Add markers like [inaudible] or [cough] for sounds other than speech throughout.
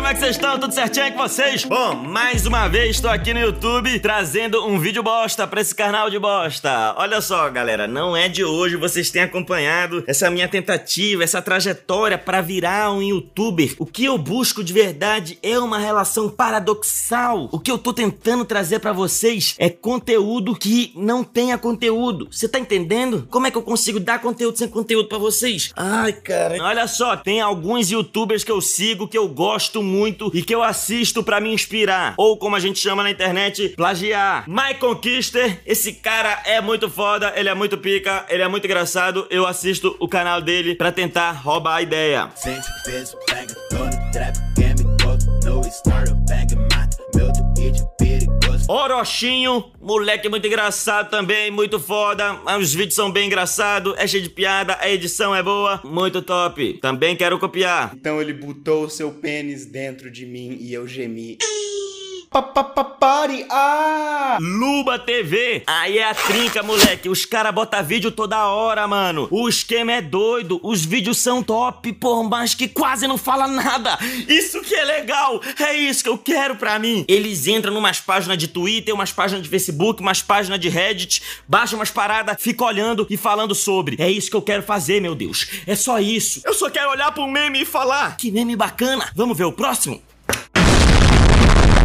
como é que vocês estão? Tudo certinho com vocês? Bom, mais uma vez estou aqui no YouTube trazendo um vídeo bosta pra esse canal de bosta. Olha só, galera, não é de hoje, vocês têm acompanhado essa minha tentativa, essa trajetória para virar um youtuber. O que eu busco de verdade é uma relação paradoxal. O que eu tô tentando trazer para vocês é conteúdo que não tenha conteúdo. Você tá entendendo? Como é que eu consigo dar conteúdo sem conteúdo para vocês? Ai, cara. Olha só, tem alguns youtubers que eu sigo que eu gosto muito e que eu assisto para me inspirar. Ou como a gente chama na internet, plagiar. Michael Kister, esse cara é muito foda, ele é muito pica, ele é muito engraçado. Eu assisto o canal dele para tentar roubar a ideia. Orochinho, moleque muito engraçado também, muito foda. Os vídeos são bem engraçados, é cheio de piada, a edição é boa, muito top. Também quero copiar. Então ele botou o seu pênis dentro de mim e eu gemi. Papapari, ah! Luba TV. Aí é a trinca, moleque. Os caras botam vídeo toda hora, mano. O esquema é doido. Os vídeos são top, pô, mas que quase não fala nada. Isso que é legal. É isso que eu quero pra mim. Eles entram numas páginas de Twitter, umas páginas de Facebook, umas páginas de Reddit, baixam umas paradas, ficam olhando e falando sobre. É isso que eu quero fazer, meu Deus. É só isso. Eu só quero olhar pro meme e falar. Que meme bacana. Vamos ver o próximo?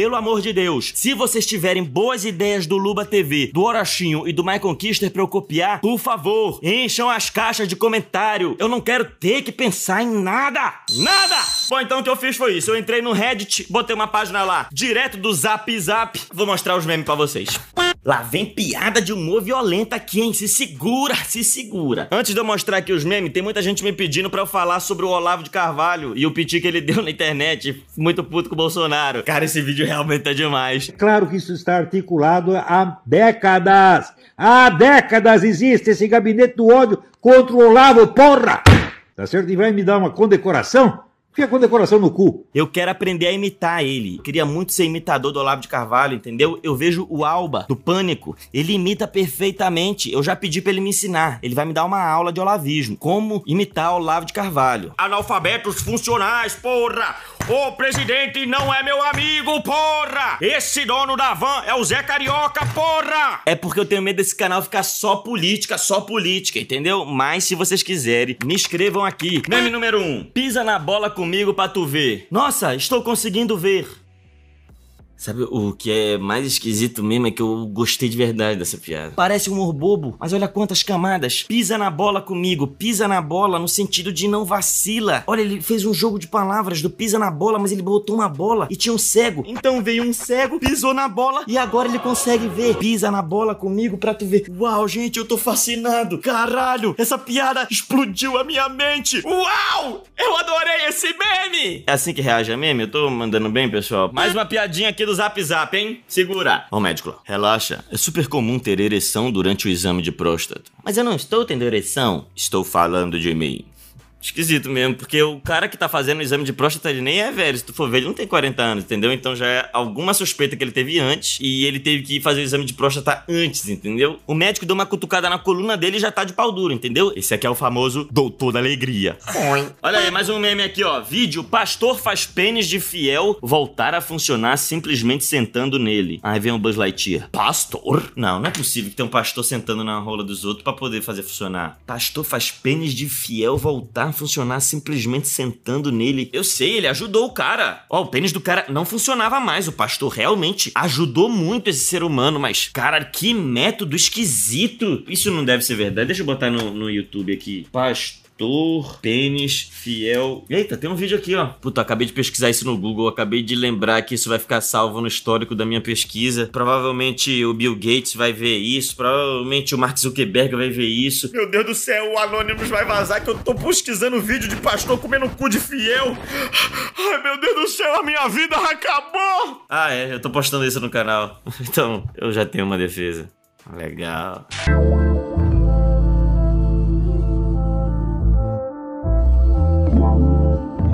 Pelo amor de Deus, se vocês tiverem boas ideias do Luba TV, do Orochinho e do Michael Kister pra eu copiar, por favor, encham as caixas de comentário. Eu não quero ter que pensar em nada. Nada! Bom, então o que eu fiz foi isso. Eu entrei no Reddit, botei uma página lá, direto do Zap Zap. Vou mostrar os memes pra vocês. Lá vem piada de humor violenta aqui, hein? Se segura, se segura. Antes de eu mostrar aqui os memes, tem muita gente me pedindo pra eu falar sobre o Olavo de Carvalho e o piti que ele [laughs] deu na internet. Muito puto com o Bolsonaro. Cara, esse vídeo realmente é demais. Claro que isso está articulado há décadas. Há décadas existe esse gabinete do ódio contra o Olavo, porra! Tá certo? E vai me dar uma condecoração? Fica com decoração no cu. Eu quero aprender a imitar ele. Queria muito ser imitador do Olavo de Carvalho, entendeu? Eu vejo o Alba, do Pânico. Ele imita perfeitamente. Eu já pedi pra ele me ensinar. Ele vai me dar uma aula de olavismo. Como imitar o Olavo de Carvalho. Analfabetos funcionais, porra! O presidente não é meu amigo, porra! Esse dono da van é o Zé Carioca, porra! É porque eu tenho medo desse canal ficar só política, só política, entendeu? Mas se vocês quiserem, me inscrevam aqui. Meme número 1. Um, pisa na bola comigo pra tu ver. Nossa, estou conseguindo ver. Sabe o que é mais esquisito mesmo é que eu gostei de verdade dessa piada. Parece um humor bobo, mas olha quantas camadas. Pisa na bola comigo, pisa na bola no sentido de não vacila. Olha, ele fez um jogo de palavras do pisa na bola, mas ele botou uma bola e tinha um cego. Então veio um cego, pisou na bola e agora ele consegue ver. Pisa na bola comigo pra tu ver. Uau, gente, eu tô fascinado. Caralho, essa piada explodiu a minha mente. Uau! Eu adorei esse meme! É assim que reage a meme? Eu tô mandando bem, pessoal? Mais uma piadinha aqui do do Zap Zap, hein? Segura. Ó, médico, relaxa. É super comum ter ereção durante o exame de próstata. Mas eu não estou tendo ereção. Estou falando de mim. Esquisito mesmo, porque o cara que tá fazendo o exame de próstata, ele nem é velho. Se tu for ver, ele não tem 40 anos, entendeu? Então já é alguma suspeita que ele teve antes e ele teve que fazer o exame de próstata antes, entendeu? O médico deu uma cutucada na coluna dele e já tá de pau duro, entendeu? Esse aqui é o famoso doutor da alegria. Olha aí, mais um meme aqui, ó. Vídeo: Pastor faz pênis de fiel voltar a funcionar simplesmente sentando nele. Aí vem o Buzz Lightyear. Pastor? Não, não é possível que tenha um pastor sentando na rola dos outros para poder fazer funcionar. Pastor faz pênis de fiel voltar funcionar simplesmente sentando nele. Eu sei, ele ajudou o cara. Ó, o pênis do cara não funcionava mais. O pastor realmente ajudou muito esse ser humano, mas, cara, que método esquisito. Isso não deve ser verdade. Deixa eu botar no, no YouTube aqui. Pastor Pastor, pênis, fiel. Eita, tem um vídeo aqui, ó. Puta, acabei de pesquisar isso no Google. Acabei de lembrar que isso vai ficar salvo no histórico da minha pesquisa. Provavelmente o Bill Gates vai ver isso. Provavelmente o Mark Zuckerberg vai ver isso. Meu Deus do céu, o Anonymous vai vazar que eu tô pesquisando vídeo de pastor comendo cu de fiel. Ai, meu Deus do céu, a minha vida acabou! Ah, é, eu tô postando isso no canal. [laughs] Então, eu já tenho uma defesa. Legal. Thank you.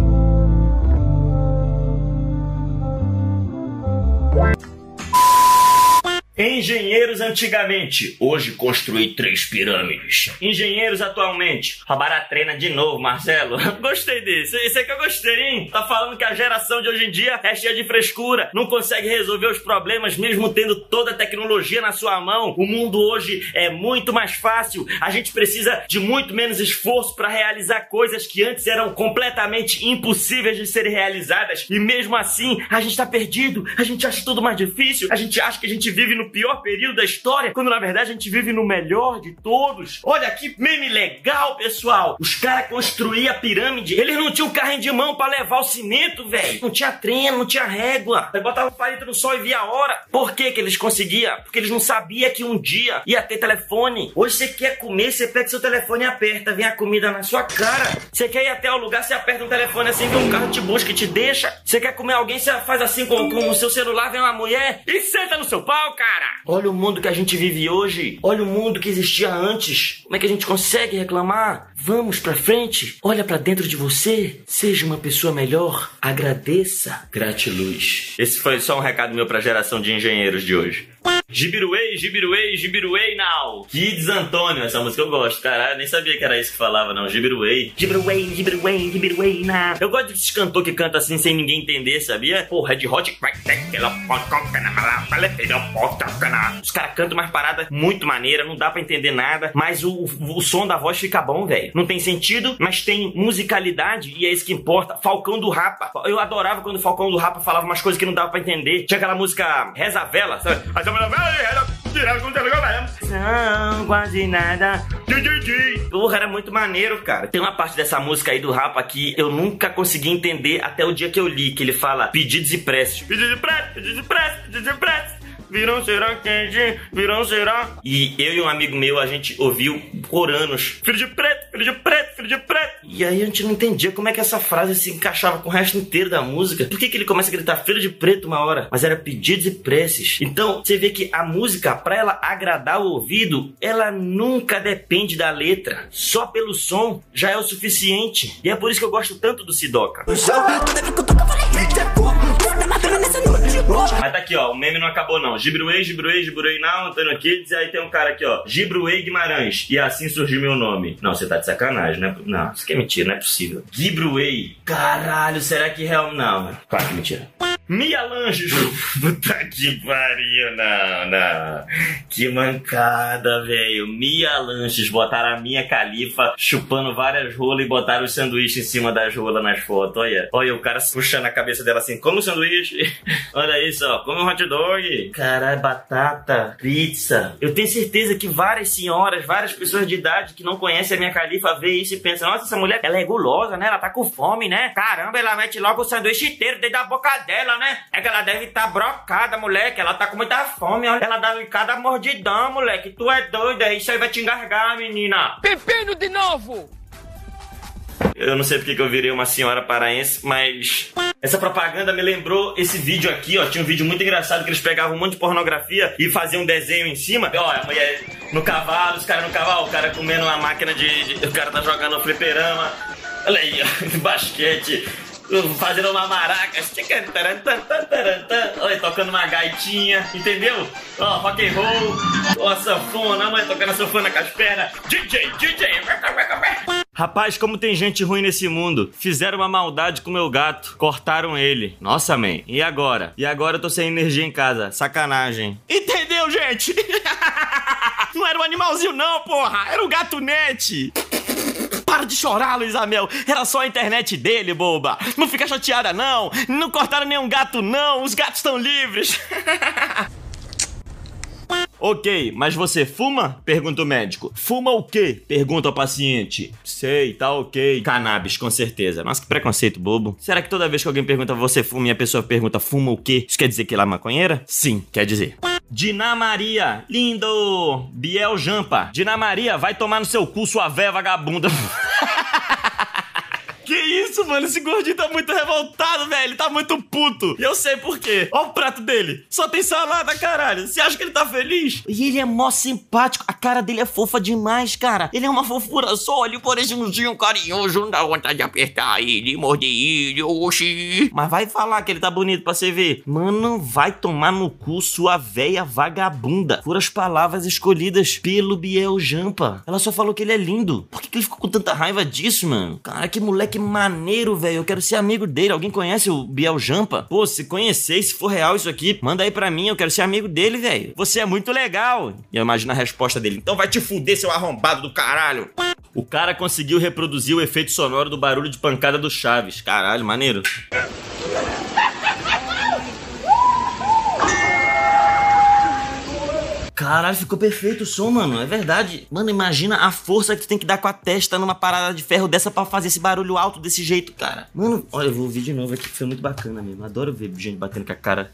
Engenheiros antigamente, hoje construí três pirâmides. Engenheiros atualmente, roubaram a treina de novo, Marcelo. [laughs] gostei desse, esse é que eu gostei, hein? Tá falando que a geração de hoje em dia é cheia de frescura, não consegue resolver os problemas mesmo tendo toda a tecnologia na sua mão. O mundo hoje é muito mais fácil, a gente precisa de muito menos esforço para realizar coisas que antes eram completamente impossíveis de serem realizadas e mesmo assim a gente tá perdido, a gente acha tudo mais difícil, a gente acha que a gente vive no pior período da história, quando na verdade a gente vive no melhor de todos. Olha que meme legal, pessoal. Os caras construíam a pirâmide, eles não tinham carrinho de mão para levar o cimento, velho. Não tinha treino, não tinha régua. Aí botava o palito no sol e via a hora. Por que que eles conseguiam? Porque eles não sabiam que um dia ia ter telefone. Hoje você quer comer, você pega seu telefone e aperta, vem a comida na sua cara. Você quer ir até o lugar, você aperta um telefone assim, vem um carro te busca e te deixa. Você quer comer alguém, você faz assim com, com o seu celular, vem uma mulher e senta no seu pau, cara cara. Olha o mundo que a gente vive hoje. Olha o mundo que existia antes. Como é que a gente consegue reclamar? Vamos pra frente. Olha para dentro de você. Seja uma pessoa melhor. Agradeça. Gratiluz. Esse foi só um recado meu pra geração de engenheiros de hoje. Gibiruei, Gibiruei, Gibiruei now. Kids Antônio, essa música eu gosto, caralho. Nem sabia que era isso que falava, não. Gibiruei. Gibiruei, Gibiruei, Gibiruei now. Eu gosto desses cantor que canta assim sem ninguém entender, sabia? Pô, Red Hot. Os caras cantam umas paradas muito maneiras, não dá pra entender nada, mas o, o, o som da voz fica bom, velho. Não tem sentido, mas tem musicalidade e é isso que importa. Falcão do Rapa. Eu adorava quando o Falcão do Rapa falava umas coisas que não dava pra entender. Tinha aquela música Reza Vela, sabe? Não, quase nada. Porra, era muito maneiro, cara. Tem uma parte dessa música aí do Rapa que eu nunca consegui entender até o dia que eu li, que ele fala pedidos e preces. Pedidos e preces, pedidos e preces, pedidos e preces virão será quente, virão será. E eu e um amigo meu, a gente ouviu por anos: filho de preto, filho de preto, filho de preto. E aí a gente não entendia como é que essa frase se encaixava com o resto inteiro da música. Por que, que ele começa a gritar filho de preto uma hora? Mas era pedidos e preces. Então você vê que a música, para ela agradar o ouvido, ela nunca depende da letra. Só pelo som já é o suficiente. E é por isso que eu gosto tanto do Sidoca. Mas tá aqui, ó, o meme não acabou não. Gibruei, Gibruei, Gibruei não, Antônio Kids, e aí tem um cara aqui, ó, Gibruei Guimarães, e assim surgiu meu nome. Não, você tá de sacanagem, né? Não, isso aqui é mentira, não é possível. Gibruei, caralho, será que real... Não, claro que é mentira. Mia Lange, [laughs] puta que pariu, não, não. Que mancada, velho. Mia Lanches, botaram a minha califa chupando várias rolas e botaram o sanduíche em cima das rolas nas fotos. Olha, olha o cara puxando a cabeça dela assim, come sanduíche. [laughs] Olha isso, ó, come hot dog. Caralho, batata, pizza. Eu tenho certeza que várias senhoras, várias pessoas de idade que não conhecem a minha califa vê isso e pensam, nossa, essa mulher, ela é gulosa, né? Ela tá com fome, né? Caramba, ela mete logo o sanduíche inteiro dentro da boca dela, né? É que ela deve estar tá brocada, moleque. Ela tá com muita fome, olha. Ela dá cada mordidão, moleque. Tu é doida, isso aí vai te engargar, menina. Pepino de novo! Eu não sei porque que eu virei uma senhora paraense, mas essa propaganda me lembrou esse vídeo aqui, ó. Tinha um vídeo muito engraçado que eles pegavam um monte de pornografia e faziam um desenho em cima. Ó, a mulher no cavalo, os caras no cavalo, o cara comendo uma máquina de, de. O cara tá jogando fliperama. Olha aí, ó, [laughs] basquete fazendo uma maraca, olha, tocando uma gaitinha, entendeu? Ó, rock and roll, ó, sanfona, mãe tocando a sanfona com as pernas, DJ, DJ, Rapaz, como tem gente ruim nesse mundo. Fizeram uma maldade com meu gato. Cortaram ele. Nossa, man. E agora? E agora eu tô sem energia em casa. Sacanagem. Entendeu, gente? [laughs] não era um animalzinho, não, porra. Era o gato net. Para de chorar, Luiz Amel. Era só a internet dele, boba. Não fica chateada, não. Não cortaram nenhum gato, não. Os gatos estão livres. [laughs] Ok, mas você fuma? Pergunta o médico. Fuma o quê? Pergunta o paciente. Sei, tá ok. Cannabis, com certeza. Nossa, que preconceito bobo. Será que toda vez que alguém pergunta você fuma e a pessoa pergunta fuma o quê? Isso quer dizer que ela é maconheira? Sim, quer dizer. Dina Maria, lindo! Biel Jampa. Dina Maria, vai tomar no seu cu, sua véia vagabunda. [laughs] que isso, mano? Esse gordinho tá muito revoltado, velho. Ele tá muito puto. E eu sei por quê. Ó o prato dele. Só tem salada, caralho. Você acha que ele tá feliz? E ele é mó simpático. A cara dele é fofa demais, cara. Ele é uma fofura só. Ele parece um carinhoso. Não dá vontade de apertar ele, morder ele, oxi. Mas vai falar que ele tá bonito pra você ver. Mano, vai tomar no cu sua véia vagabunda. Foram as palavras escolhidas pelo Biel Jampa. Ela só falou que ele é lindo. Por que, que ele ficou com tanta raiva disso, mano? Cara, que moleque maneiro, velho. Eu quero ser amigo dele. Alguém conhece o Biel Jampa? Pô, se conhecer, se for real isso aqui, manda aí pra mim. Eu quero ser amigo dele, velho. Você é muito legal. E eu imagino a resposta dele. Então vai te fuder, seu arrombado do caralho. O cara conseguiu reproduzir o efeito sonoro do barulho de pancada do Chaves. Caralho, maneiro. Caralho, ficou perfeito o som, mano. É verdade. Mano, imagina a força que tu tem que dar com a testa numa parada de ferro dessa para fazer esse barulho alto desse jeito, cara. Mano, olha, eu vou ouvir de novo aqui, foi muito bacana mesmo. Adoro ver gente batendo com a cara.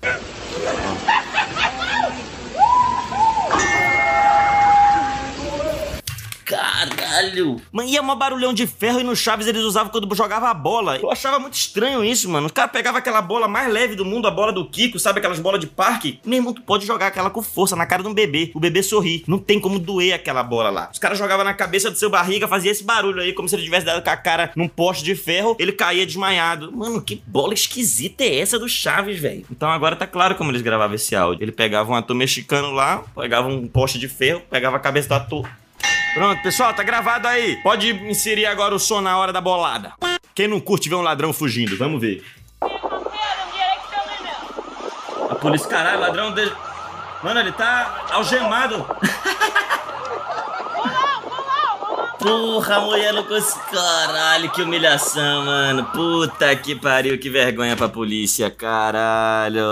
Caralho! Mano, ia mó barulhão de ferro e no Chaves eles usavam quando jogava a bola. Eu achava muito estranho isso, mano. Os caras pegavam aquela bola mais leve do mundo, a bola do Kiko, sabe aquelas bolas de parque? Meu irmão, tu pode jogar aquela com força na cara de um bebê. O bebê sorri. Não tem como doer aquela bola lá. Os caras jogavam na cabeça do seu barriga, fazia esse barulho aí, como se ele tivesse dado com a cara num poste de ferro, ele caía desmaiado. Mano, que bola esquisita é essa do Chaves, velho? Então agora tá claro como eles gravavam esse áudio. Ele pegava um ator mexicano lá, pegava um poste de ferro, pegava a cabeça do ator Pronto, pessoal, tá gravado aí. Pode inserir agora o som na hora da bolada. Quem não curte ver um ladrão fugindo? Vamos ver. A polícia, caralho, ladrão dele. Mano, ele tá algemado. [laughs] Porra, mulher não conseguiu. Caralho, que humilhação, mano. Puta que pariu, que vergonha pra polícia, caralho.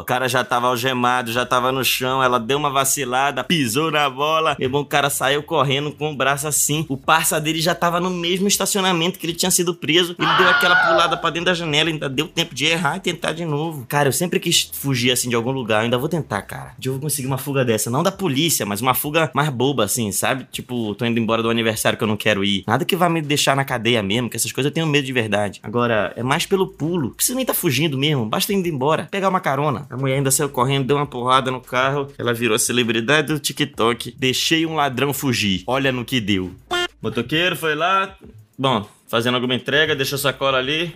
O cara já tava algemado, já tava no chão. Ela deu uma vacilada, pisou na bola. Meu bom, o cara saiu correndo com o braço assim. O parça dele já tava no mesmo estacionamento que ele tinha sido preso. Ele deu aquela pulada pra dentro da janela, ainda deu tempo de errar e tentar de novo. Cara, eu sempre quis fugir assim de algum lugar. Eu ainda vou tentar, cara. De eu vou conseguir uma fuga dessa. Não da polícia, mas uma fuga mais boba, assim, sabe? Tipo, tô indo embora do aniversário que eu não quero ir. Nada que vá me deixar na cadeia mesmo, que essas coisas eu tenho medo de verdade. Agora, é mais pelo pulo. Não precisa nem tá fugindo mesmo, basta indo embora. Pegar uma carona. A mulher ainda saiu correndo, deu uma porrada no carro. Ela virou a celebridade do TikTok. Deixei um ladrão fugir. Olha no que deu. Motoqueiro foi lá. Bom, fazendo alguma entrega, deixou a sacola ali.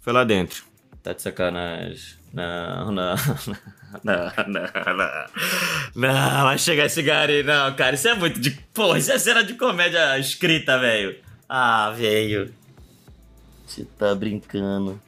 Foi lá dentro. Tá de sacanagem. Não, não, [laughs] não, não, não. Não, vai chegar esse gari, não, cara. Isso é muito de. Pô, isso é cena de comédia escrita, velho. Ah, velho. Você tá brincando.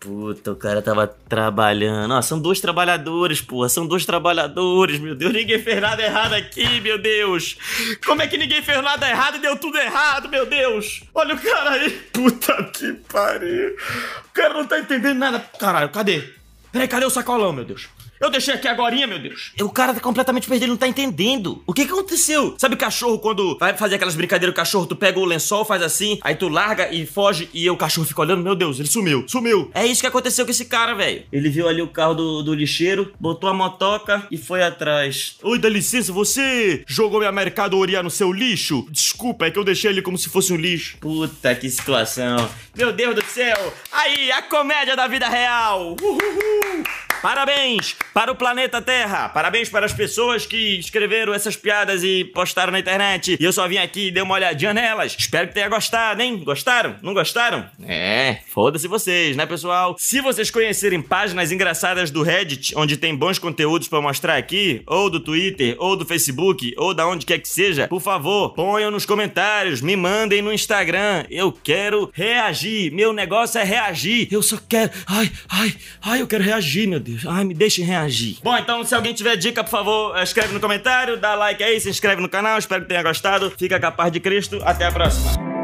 Puta, o cara tava trabalhando. Ah, são dois trabalhadores, porra. São dois trabalhadores, meu Deus. Ninguém fez nada errado aqui, meu Deus. Como é que ninguém fez nada errado e deu tudo errado, meu Deus? Olha o cara aí. Puta que pariu. O cara não tá entendendo nada. Caralho, cadê? Peraí, cadê o sacolão, meu Deus? Eu deixei aqui agora, meu Deus. O cara tá completamente perdido, não tá entendendo. O que que aconteceu? Sabe cachorro quando vai fazer aquelas brincadeiras, o cachorro, tu pega o lençol, faz assim, aí tu larga e foge e o cachorro fica olhando, meu Deus, ele sumiu, sumiu. É isso que aconteceu com esse cara, velho. Ele viu ali o carro do, do lixeiro, botou a motoca e foi atrás. Oi, dá licença, você jogou minha mercadoria no seu lixo? Desculpa, é que eu deixei ele como se fosse um lixo. Puta que situação. Meu Deus do céu. Aí, a comédia da vida real. Uhul. Parabéns para o planeta Terra. Parabéns para as pessoas que escreveram essas piadas e postaram na internet. E eu só vim aqui e dei uma olhadinha nelas. Espero que tenha gostado, hein? Gostaram? Não gostaram? É, foda-se vocês, né, pessoal? Se vocês conhecerem páginas engraçadas do Reddit, onde tem bons conteúdos para mostrar aqui, ou do Twitter, ou do Facebook, ou da onde quer que seja, por favor, ponham nos comentários, me mandem no Instagram. Eu quero reagir. Meu negócio é reagir. Eu só quero. Ai, ai, ai, eu quero reagir, meu Deus. Ai, me deixem reagir. Bom, então se alguém tiver dica, por favor, escreve no comentário, dá like aí, se inscreve no canal. Espero que tenha gostado. Fica com a paz de Cristo. Até a próxima.